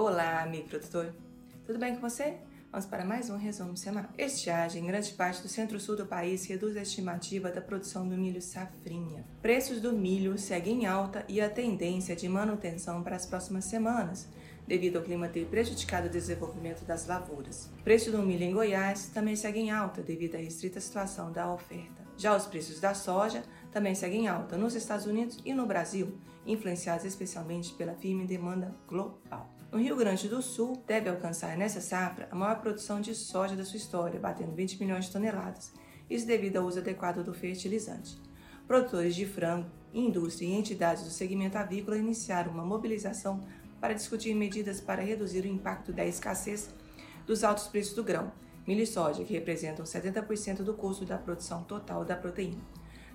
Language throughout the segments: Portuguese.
Olá, amigo produtor. Tudo bem com você? Vamos para mais um resumo semanal. Estiagem em grande parte do centro-sul do país reduz a estimativa da produção do milho safrinha. Preços do milho seguem em alta e a tendência de manutenção para as próximas semanas, devido ao clima ter prejudicado o desenvolvimento das lavouras. Preço do milho em Goiás também segue em alta devido à restrita situação da oferta. Já os preços da soja também seguem em alta nos Estados Unidos e no Brasil, influenciados especialmente pela firme demanda global. No Rio Grande do Sul, deve alcançar nessa safra a maior produção de soja da sua história, batendo 20 milhões de toneladas, isso devido ao uso adequado do fertilizante. Produtores de frango, indústria e entidades do segmento avícola iniciaram uma mobilização para discutir medidas para reduzir o impacto da escassez dos altos preços do grão, milho e soja, que representam 70% do custo da produção total da proteína.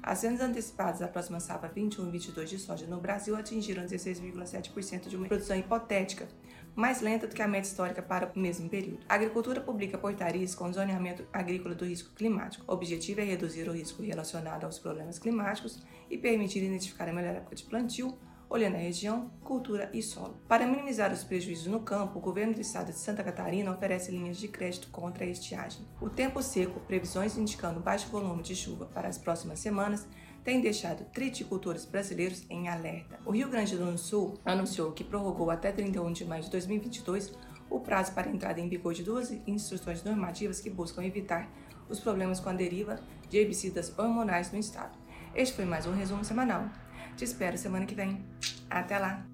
As vendas antecipadas da próxima safra 21 e 22 de soja no Brasil atingiram 16,7% de uma produção hipotética, mais lenta do que a média histórica para o mesmo período. A agricultura publica portarias com zoneamento agrícola do risco climático. O objetivo é reduzir o risco relacionado aos problemas climáticos e permitir identificar a melhor época de plantio, olhando a região, cultura e solo. Para minimizar os prejuízos no campo, o governo do estado de Santa Catarina oferece linhas de crédito contra a estiagem. O tempo seco, previsões indicando baixo volume de chuva para as próximas semanas, tem deixado triticultores brasileiros em alerta. O Rio Grande do Sul anunciou que prorrogou até 31 de maio de 2022 o prazo para entrada em vigor de duas instruções normativas que buscam evitar os problemas com a deriva de herbicidas hormonais no estado. Este foi mais um resumo semanal. Te espero semana que vem. Até lá!